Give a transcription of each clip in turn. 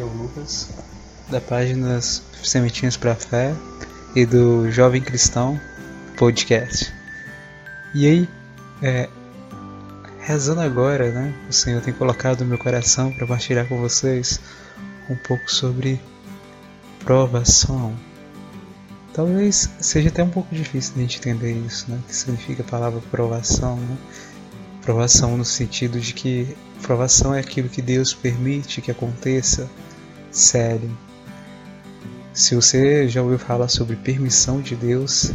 É o Lucas, da página Sementinhas para Fé e do Jovem Cristão Podcast. E aí, é, rezando agora, né? O Senhor tem colocado no meu coração para partilhar com vocês um pouco sobre provação. Talvez seja até um pouco difícil de gente entender isso, né? O que significa a palavra provação, né? Provação no sentido de que provação é aquilo que Deus permite que aconteça. Sério. Se você já ouviu falar sobre permissão de Deus,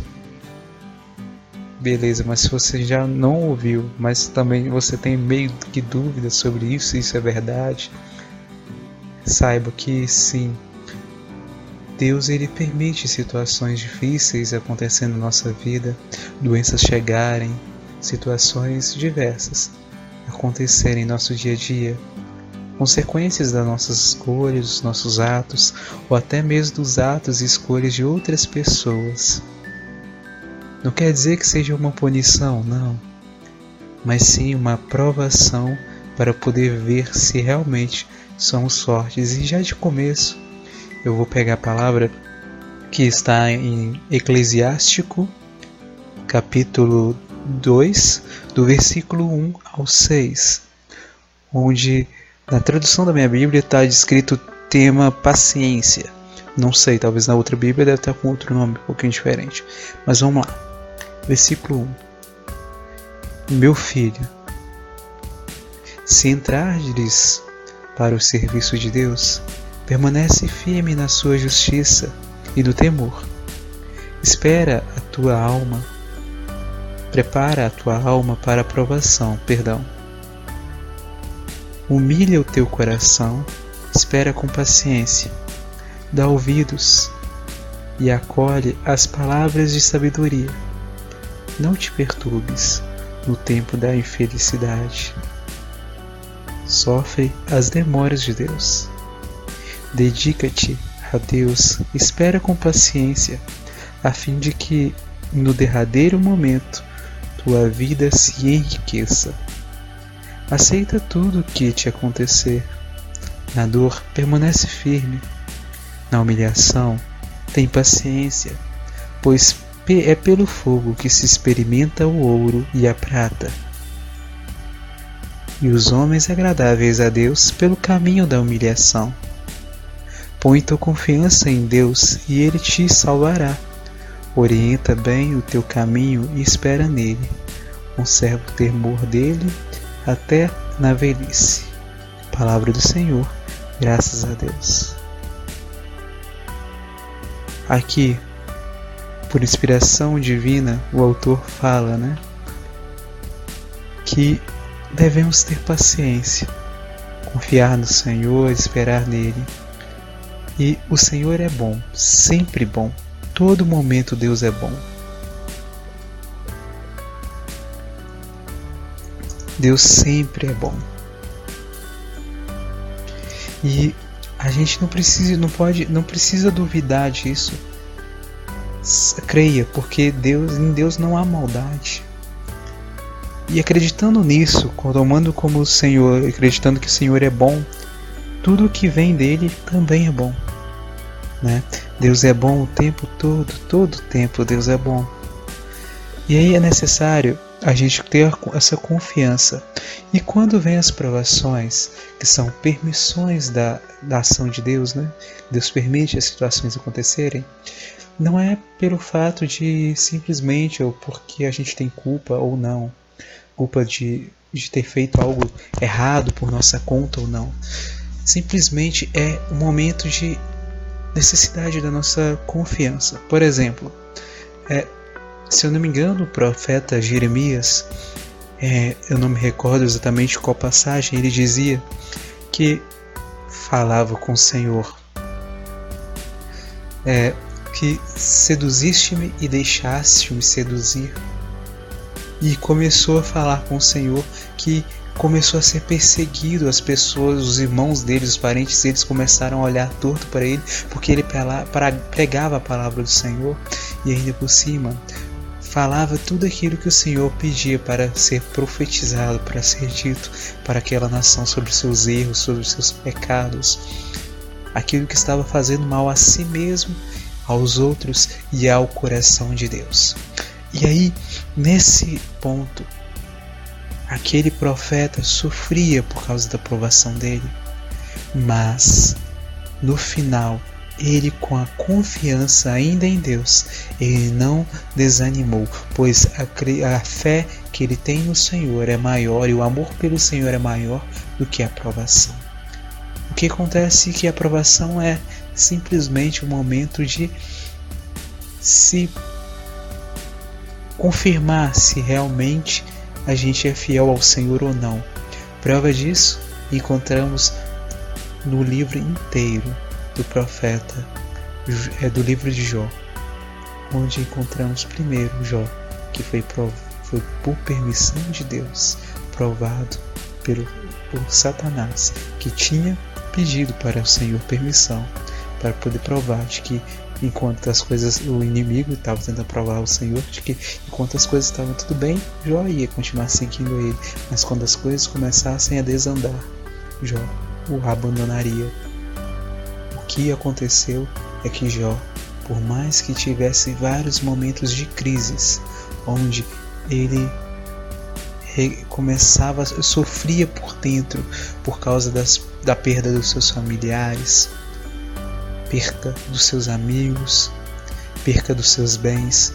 beleza, mas se você já não ouviu, mas também você tem meio que dúvidas sobre isso, isso é verdade, saiba que sim, Deus ele permite situações difíceis acontecendo na nossa vida, doenças chegarem, situações diversas acontecerem em nosso dia a dia, consequências das nossas escolhas, dos nossos atos, ou até mesmo dos atos e escolhas de outras pessoas. Não quer dizer que seja uma punição, não, mas sim uma provação para poder ver se realmente somos fortes. E já de começo, eu vou pegar a palavra que está em Eclesiástico, capítulo 2, do versículo 1 ao 6, onde na tradução da minha Bíblia está descrito o tema paciência. Não sei, talvez na outra Bíblia deve estar com outro nome um pouquinho diferente. Mas vamos lá. Versículo 1. Meu filho, se entrares para o serviço de Deus, permanece firme na sua justiça e do temor. Espera a tua alma prepara a tua alma para a provação, perdão. Humilha o teu coração, espera com paciência, dá ouvidos e acolhe as palavras de sabedoria. Não te perturbes no tempo da infelicidade. Sofre as demoras de Deus. Dedica-te a Deus, espera com paciência, a fim de que, no derradeiro momento, tua vida se enriqueça. Aceita tudo o que te acontecer. Na dor, permanece firme. Na humilhação, tem paciência, pois é pelo fogo que se experimenta o ouro e a prata. E os homens agradáveis a Deus pelo caminho da humilhação. Põe tua confiança em Deus e Ele te salvará. Orienta bem o teu caminho e espera nele. Conserva o temor dele até na velhice. Palavra do Senhor, graças a Deus. Aqui, por inspiração divina, o autor fala, né? Que devemos ter paciência, confiar no Senhor, esperar nele. E o Senhor é bom, sempre bom. Todo momento Deus é bom. Deus sempre é bom. E a gente não precisa, não pode, não precisa duvidar disso. Creia, porque Deus, em Deus não há maldade. E acreditando nisso, tomando como o Senhor, acreditando que o Senhor é bom, tudo que vem dele também é bom. Né? Deus é bom o tempo todo, todo o tempo Deus é bom. E aí é necessário a gente ter essa confiança. E quando vem as provações, que são permissões da, da ação de Deus, né? Deus permite as situações acontecerem, não é pelo fato de simplesmente ou porque a gente tem culpa ou não, culpa de, de ter feito algo errado por nossa conta ou não. Simplesmente é um momento de necessidade da nossa confiança. Por exemplo, é, se eu não me engano, o profeta Jeremias, é, eu não me recordo exatamente qual passagem, ele dizia que falava com o Senhor, é, que seduziste-me e deixaste-me seduzir. E começou a falar com o Senhor que começou a ser perseguido, as pessoas, os irmãos dele, os parentes deles começaram a olhar torto para ele, porque ele pregava a palavra do Senhor e ainda por cima falava tudo aquilo que o Senhor pedia para ser profetizado, para ser dito para aquela nação sobre seus erros, sobre seus pecados, aquilo que estava fazendo mal a si mesmo, aos outros e ao coração de Deus. E aí, nesse ponto, aquele profeta sofria por causa da provação dele, mas no final ele com a confiança ainda em Deus, ele não desanimou, pois a, a, fé que ele tem no Senhor é maior e o amor pelo Senhor é maior do que a aprovação. O que acontece é que a aprovação é simplesmente o um momento de se confirmar se realmente a gente é fiel ao Senhor ou não. Prova disso encontramos no livro inteiro do profeta, é do livro de Jó, onde encontramos primeiro Jó, que foi, foi por permissão de Deus provado pelo, por Satanás, que tinha pedido para o Senhor permissão para poder provar de que enquanto as coisas o inimigo estava tentando provar ao Senhor de que enquanto as coisas estavam tudo bem, Jó ia continuar seguindo ele, mas quando as coisas começassem a desandar, Jó o abandonaria que aconteceu é que Jó, por mais que tivesse vários momentos de crises, onde ele começava, sofria por dentro por causa das, da perda dos seus familiares, perca dos seus amigos, perca dos seus bens,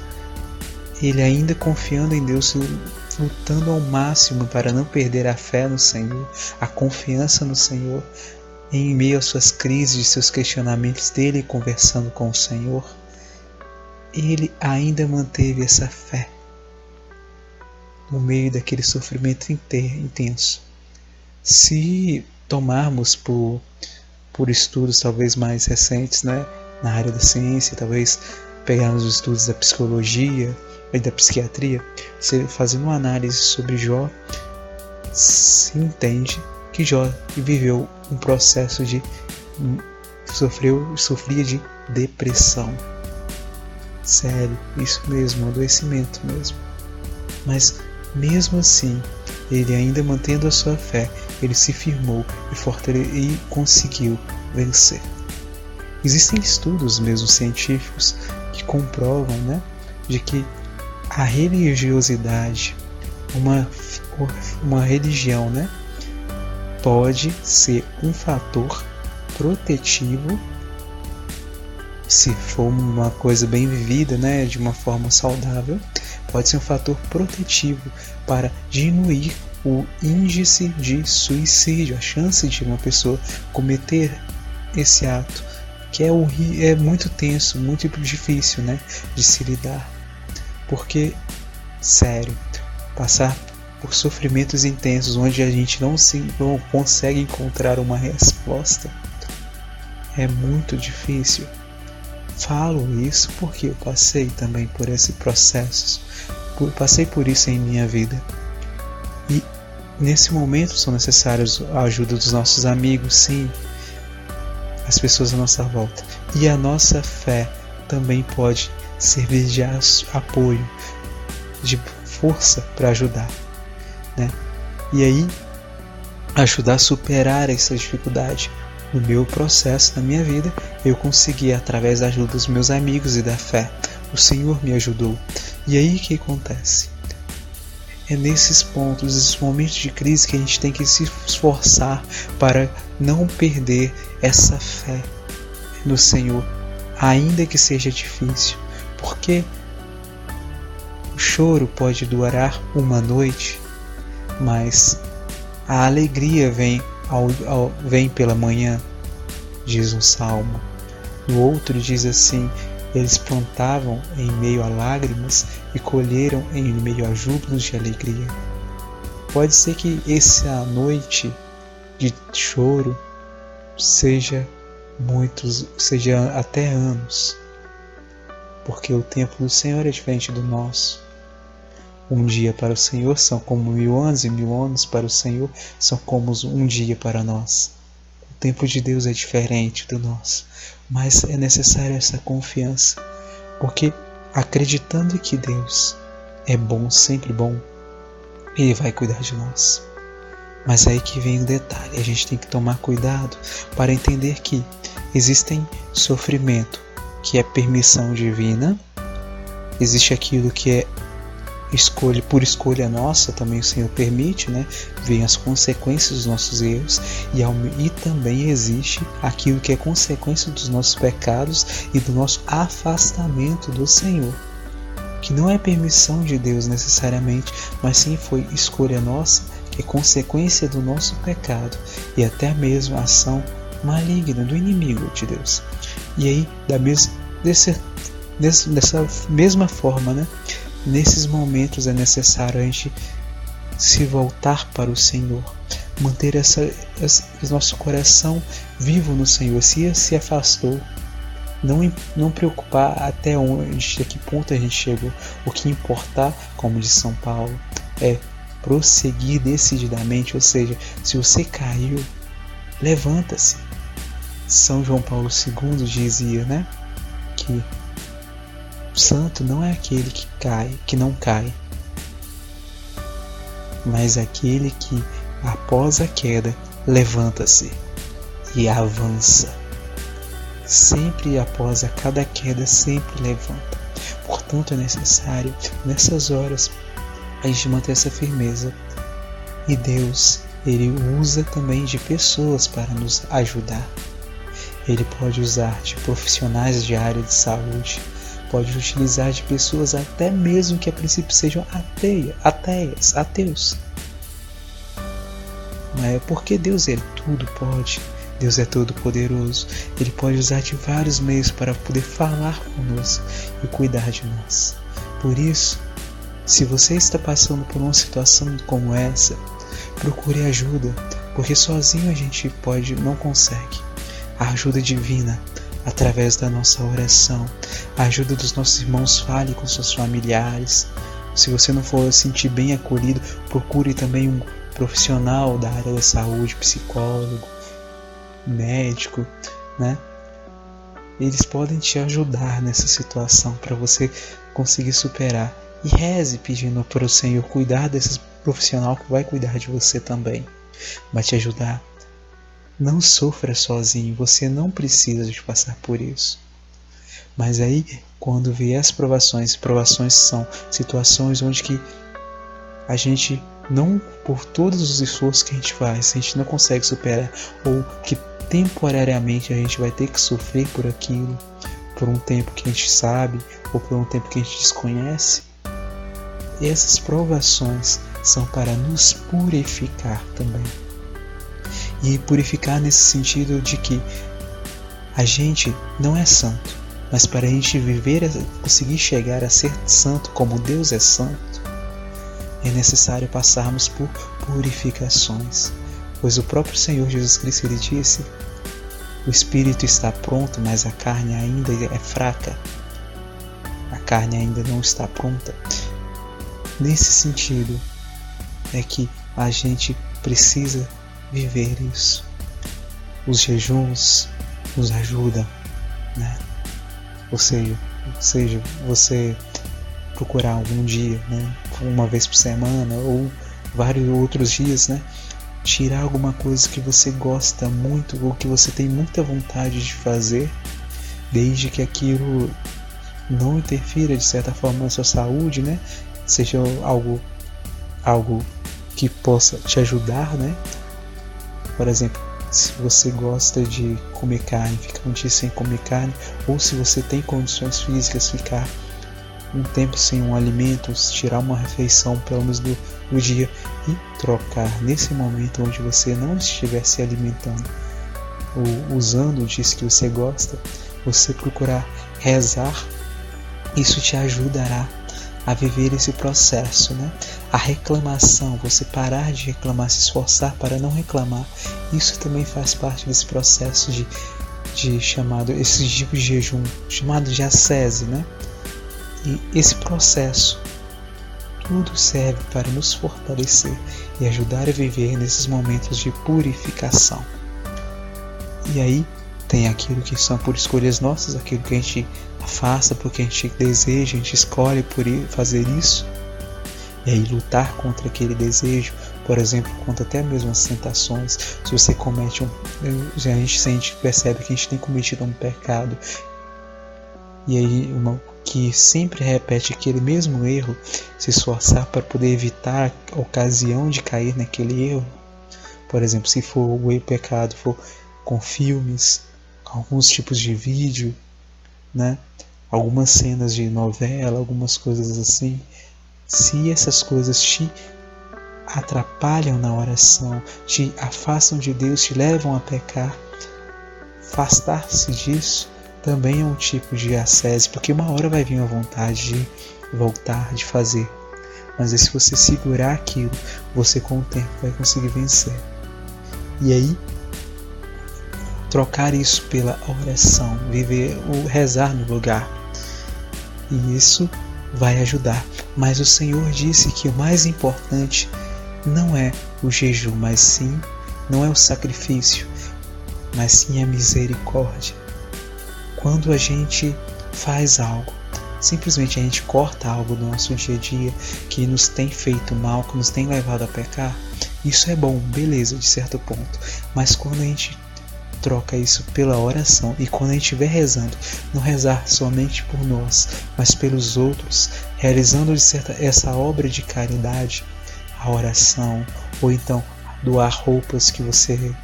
ele ainda confiando em Deus, lutando ao máximo para não perder a fé no Senhor, a confiança no Senhor, em meio às suas crises, seus questionamentos dele conversando com o Senhor, ele ainda manteve essa fé no meio daquele sofrimento intenso. Se tomarmos por, por estudos talvez mais recentes, né, na área da ciência, talvez pegarmos os estudos da psicologia e da psiquiatria, fazendo uma análise sobre Jó, se entende que Jó viveu um processo de sofreu sofria de depressão. Sério, isso mesmo, adoecimento mesmo. Mas mesmo assim, ele ainda mantendo a sua fé, ele se firmou e, e conseguiu vencer. Existem estudos mesmo científicos que comprovam, né, de que a religiosidade, uma uma religião, né, pode ser um fator protetivo se for uma coisa bem vivida, né, de uma forma saudável, pode ser um fator protetivo para diminuir o índice de suicídio, a chance de uma pessoa cometer esse ato, que é, é muito tenso, muito difícil, né, de se lidar. Porque, sério, passar por sofrimentos intensos onde a gente não, se, não consegue encontrar uma resposta, é muito difícil. Falo isso porque eu passei também por esse processo, por, passei por isso em minha vida. E nesse momento são necessários a ajuda dos nossos amigos, sim, as pessoas à nossa volta. E a nossa fé também pode servir de apoio, de força para ajudar né? E aí ajudar a superar essa dificuldade. No meu processo, na minha vida, eu consegui através da ajuda dos meus amigos e da fé. O Senhor me ajudou. E aí que acontece? É nesses pontos, nesses momentos de crise que a gente tem que se esforçar para não perder essa fé no Senhor, ainda que seja difícil, porque o choro pode durar uma noite, mas a alegria vem, ao, ao, vem pela manhã, diz um salmo. O outro diz assim: eles plantavam em meio a lágrimas e colheram em meio a júbilos de alegria. Pode ser que essa noite de choro seja muitos, seja até anos, porque o tempo do Senhor é diferente do nosso. Um dia para o Senhor são como mil anos, e mil anos para o Senhor são como um dia para nós. O tempo de Deus é diferente do nosso, mas é necessária essa confiança, porque acreditando que Deus é bom, sempre bom, Ele vai cuidar de nós. Mas aí que vem o detalhe, a gente tem que tomar cuidado para entender que existem sofrimento, que é permissão divina, existe aquilo que é escolha por escolha nossa, também o Senhor permite, né? Vem as consequências dos nossos erros e, e também existe aquilo que é consequência dos nossos pecados e do nosso afastamento do Senhor. Que não é permissão de Deus necessariamente, mas sim foi escolha nossa, que é consequência do nosso pecado e até mesmo ação maligna do inimigo de Deus. E aí, da mesma, desse, dessa mesma forma, né? Nesses momentos é necessário a gente se voltar para o Senhor, manter essa, esse nosso coração vivo no Senhor. Se se afastou, não, não preocupar até onde, a que ponto a gente chegou. O que importar, como diz São Paulo, é prosseguir decididamente. Ou seja, se você caiu, levanta-se. São João Paulo II dizia, né, que santo não é aquele que cai, que não cai, mas aquele que, após a queda, levanta-se e avança. Sempre após a cada queda, sempre levanta. Portanto, é necessário, nessas horas, a gente manter essa firmeza. E Deus, Ele usa também de pessoas para nos ajudar. Ele pode usar de profissionais de área de saúde, pode utilizar de pessoas até mesmo que a princípio sejam ateia, ateias, ateus. Mas é porque Deus ele tudo pode. Deus é todo poderoso. Ele pode usar de vários meios para poder falar conosco e cuidar de nós. Por isso, se você está passando por uma situação como essa, procure ajuda, porque sozinho a gente pode não consegue. A ajuda divina através da nossa oração. A ajuda dos nossos irmãos, fale com seus familiares. Se você não for sentir bem acolhido, procure também um profissional da área da saúde, psicólogo, médico, né? Eles podem te ajudar nessa situação para você conseguir superar. E reze pedindo para o Senhor cuidar desse profissional que vai cuidar de você também. Vai te ajudar não sofra sozinho, você não precisa de passar por isso. Mas aí, quando vier as provações, provações são situações onde que a gente não, por todos os esforços que a gente faz, a gente não consegue superar, ou que temporariamente a gente vai ter que sofrer por aquilo, por um tempo que a gente sabe, ou por um tempo que a gente desconhece. Essas provações são para nos purificar também e purificar nesse sentido de que a gente não é santo, mas para a gente viver, conseguir chegar a ser santo como Deus é santo, é necessário passarmos por purificações, pois o próprio Senhor Jesus Cristo ele disse: o espírito está pronto, mas a carne ainda é fraca. A carne ainda não está pronta. Nesse sentido, é que a gente precisa viver isso. Os jejuns nos ajudam, né? Ou seja, ou seja, você procurar algum dia, né? Uma vez por semana ou vários outros dias, né? Tirar alguma coisa que você gosta muito ou que você tem muita vontade de fazer, desde que aquilo não interfira de certa forma na sua saúde, né? Seja algo algo que possa te ajudar, né? Por exemplo, se você gosta de comer carne, ficar um dia sem comer carne, ou se você tem condições físicas, ficar um tempo sem um alimento, tirar uma refeição pelo menos do, do dia e trocar. Nesse momento onde você não estiver se alimentando ou usando disso que você gosta, você procurar rezar, isso te ajudará a viver esse processo, né? A reclamação, você parar de reclamar, se esforçar para não reclamar, isso também faz parte desse processo de, de chamado, esse tipo de jejum, chamado de ascese, né? E esse processo, tudo serve para nos fortalecer e ajudar a viver nesses momentos de purificação. E aí tem aquilo que são por escolhas nossas, aquilo que a gente afasta porque a gente deseja, a gente escolhe por fazer isso. E aí lutar contra aquele desejo, por exemplo, contra até mesmo as tentações. Se você comete um. A gente sente, percebe que a gente tem cometido um pecado. E aí uma, que sempre repete aquele mesmo erro, se esforçar para poder evitar a ocasião de cair naquele erro. Por exemplo, se for o pecado for com filmes, alguns tipos de vídeo, né? algumas cenas de novela, algumas coisas assim. Se essas coisas te atrapalham na oração, te afastam de Deus, te levam a pecar, afastar-se disso também é um tipo de ascese, porque uma hora vai vir a vontade de voltar, de fazer. Mas se você segurar aquilo, você com o tempo vai conseguir vencer. E aí, trocar isso pela oração, viver o rezar no lugar. E isso vai ajudar. Mas o Senhor disse que o mais importante não é o jejum, mas sim, não é o sacrifício, mas sim a misericórdia. Quando a gente faz algo, simplesmente a gente corta algo do nosso dia a dia que nos tem feito mal, que nos tem levado a pecar, isso é bom, beleza, de certo ponto. Mas quando a gente troca isso pela oração e quando a gente estiver rezando, não rezar somente por nós, mas pelos outros, realizando certa, essa obra de caridade, a oração, ou então doar roupas que você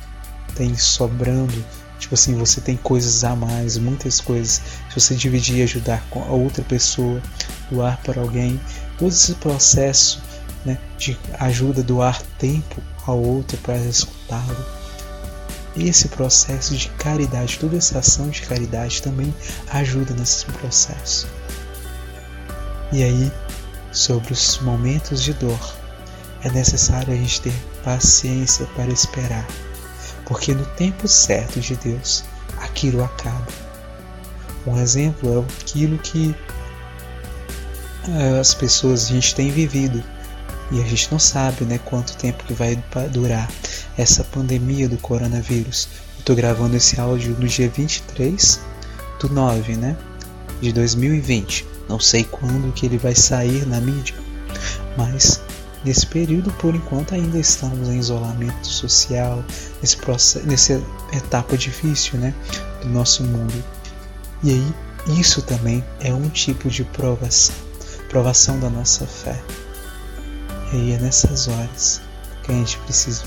tem sobrando Tipo assim, você tem coisas a mais, muitas coisas. Se você dividir e ajudar com a outra pessoa, doar para alguém, todo esse processo né, de ajuda, doar tempo ao outro para escutá-lo. Esse processo de caridade, toda essa ação de caridade também ajuda nesse processo. E aí, sobre os momentos de dor, é necessário a gente ter paciência para esperar porque no tempo certo de Deus aquilo acaba. Um exemplo é aquilo que eh, as pessoas a gente tem vivido e a gente não sabe né, quanto tempo que vai durar essa pandemia do coronavírus. Estou gravando esse áudio no dia 23 do 9 né, de 2020. Não sei quando que ele vai sair na mídia, mas Nesse período, por enquanto, ainda estamos em isolamento social, nesse processo, nessa etapa difícil né, do nosso mundo. E aí, isso também é um tipo de provação provação da nossa fé. E aí é nessas horas que a gente precisa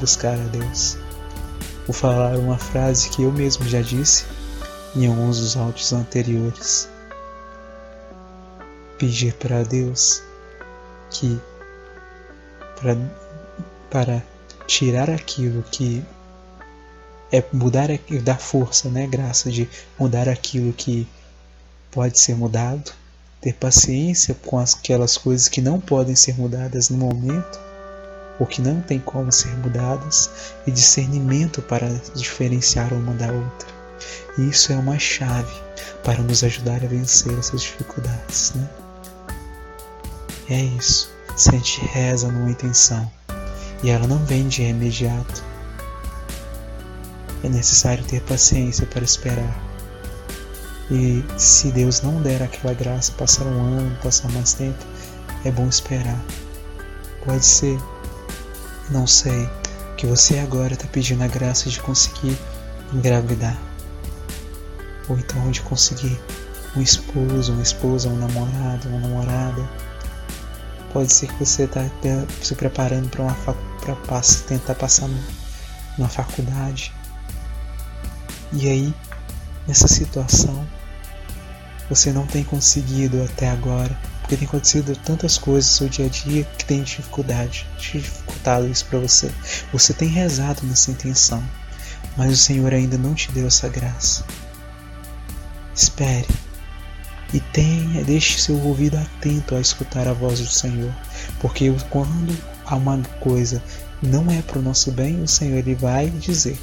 buscar a Deus. Vou falar uma frase que eu mesmo já disse em alguns dos áudios anteriores. Pedir para Deus que para, para tirar aquilo que é mudar, dar força, né, graça de mudar aquilo que pode ser mudado, ter paciência com aquelas coisas que não podem ser mudadas no momento, ou que não tem como ser mudadas, e discernimento para diferenciar uma da outra. E isso é uma chave para nos ajudar a vencer essas dificuldades, né? É isso se a gente reza numa intenção e ela não vem de imediato. É necessário ter paciência para esperar. E se Deus não der aquela graça, passar um ano, passar mais tempo, é bom esperar. Pode ser, não sei, que você agora está pedindo a graça de conseguir engravidar. Ou então de conseguir um esposo, uma esposa, um namorado, uma namorada Pode ser que você está se preparando para para tentar passar numa faculdade. E aí, nessa situação, você não tem conseguido até agora, porque tem acontecido tantas coisas no seu dia a dia que tem dificuldade, dificultado isso para você. Você tem rezado nessa intenção, mas o Senhor ainda não te deu essa graça. Espere e tenha, deixe seu ouvido atento a escutar a voz do Senhor, porque quando há uma coisa não é para o nosso bem, o Senhor ele vai dizer,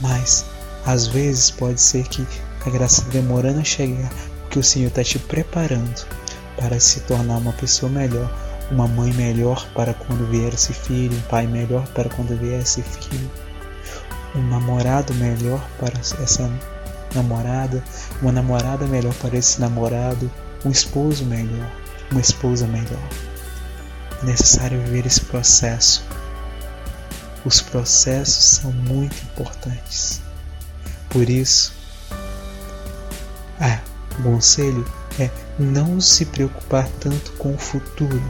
mas às vezes pode ser que a graça demorando a chegar, porque o Senhor está te preparando para se tornar uma pessoa melhor, uma mãe melhor para quando vier esse filho, um pai melhor para quando vier esse filho, um namorado melhor para essa namorada, uma namorada melhor para esse namorado, um esposo melhor, uma esposa melhor. É necessário viver esse processo. Os processos são muito importantes. Por isso, o conselho é não se preocupar tanto com o futuro.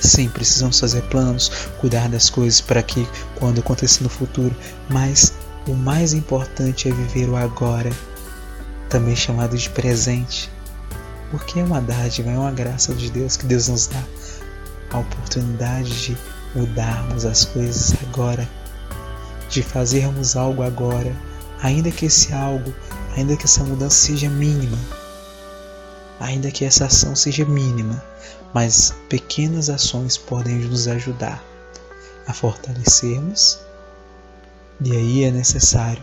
Sim, precisamos fazer planos, cuidar das coisas para que quando aconteça no futuro, mas o mais importante é viver o agora, também chamado de presente, porque é uma dádiva, é uma graça de Deus que Deus nos dá a oportunidade de mudarmos as coisas agora, de fazermos algo agora, ainda que esse algo, ainda que essa mudança seja mínima, ainda que essa ação seja mínima, mas pequenas ações podem nos ajudar a fortalecermos. E aí é necessário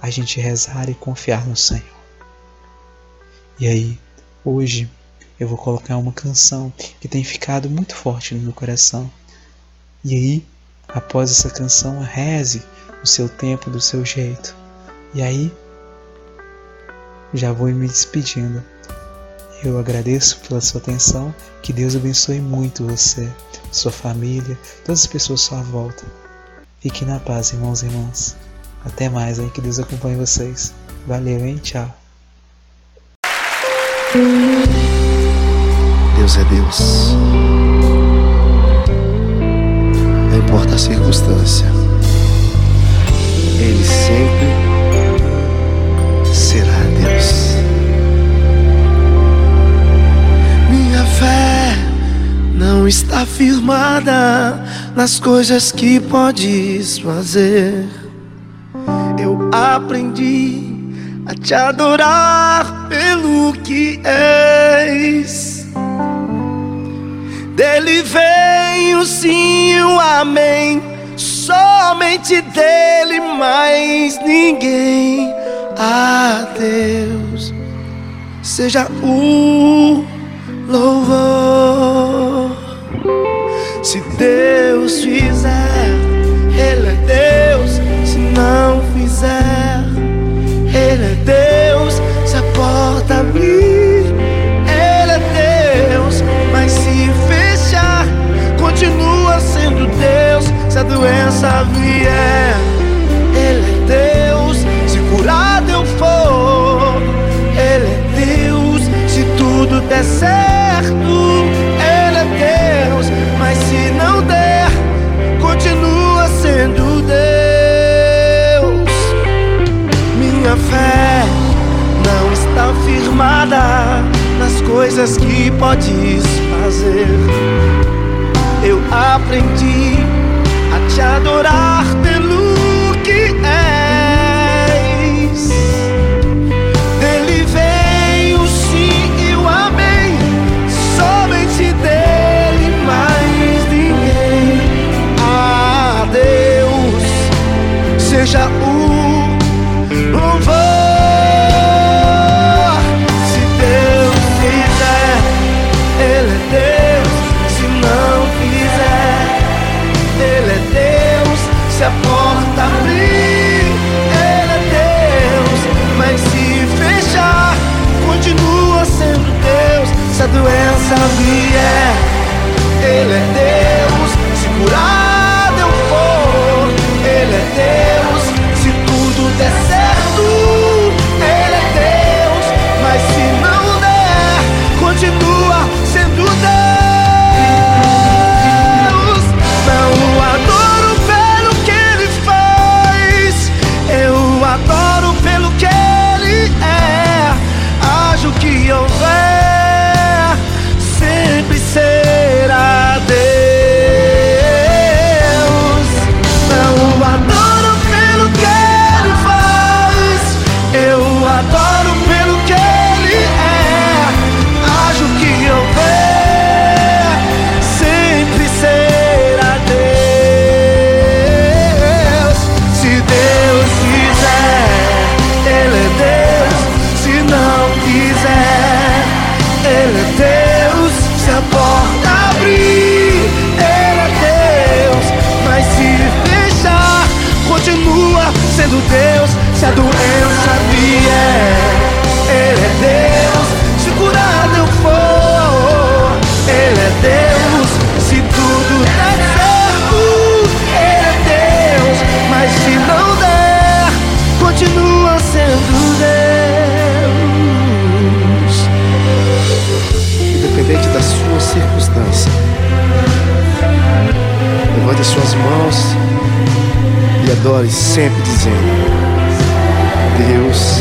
a gente rezar e confiar no Senhor. E aí, hoje, eu vou colocar uma canção que tem ficado muito forte no meu coração. E aí, após essa canção, reze o seu tempo, do seu jeito. E aí, já vou me despedindo. Eu agradeço pela sua atenção, que Deus abençoe muito você, sua família, todas as pessoas à sua volta. Fique na paz, irmãos e irmãs. Até mais que Deus acompanhe vocês. Valeu, hein? Tchau. Deus é Deus. Não importa a circunstância, Ele sempre Deus. Minha fé não está firmada nas coisas que podes fazer. Eu aprendi a te adorar pelo que és. Dele vem o sim o amém, somente dele mais ninguém. A Deus seja o louvor. Se Deus fizer, Ele é Deus. Se não fizer, Ele é Deus. Se a porta abrir, Ele é Deus. Mas se fechar, continua sendo Deus. Se a doença vier, Ele é Deus. Suas mãos e adore sempre dizendo: Deus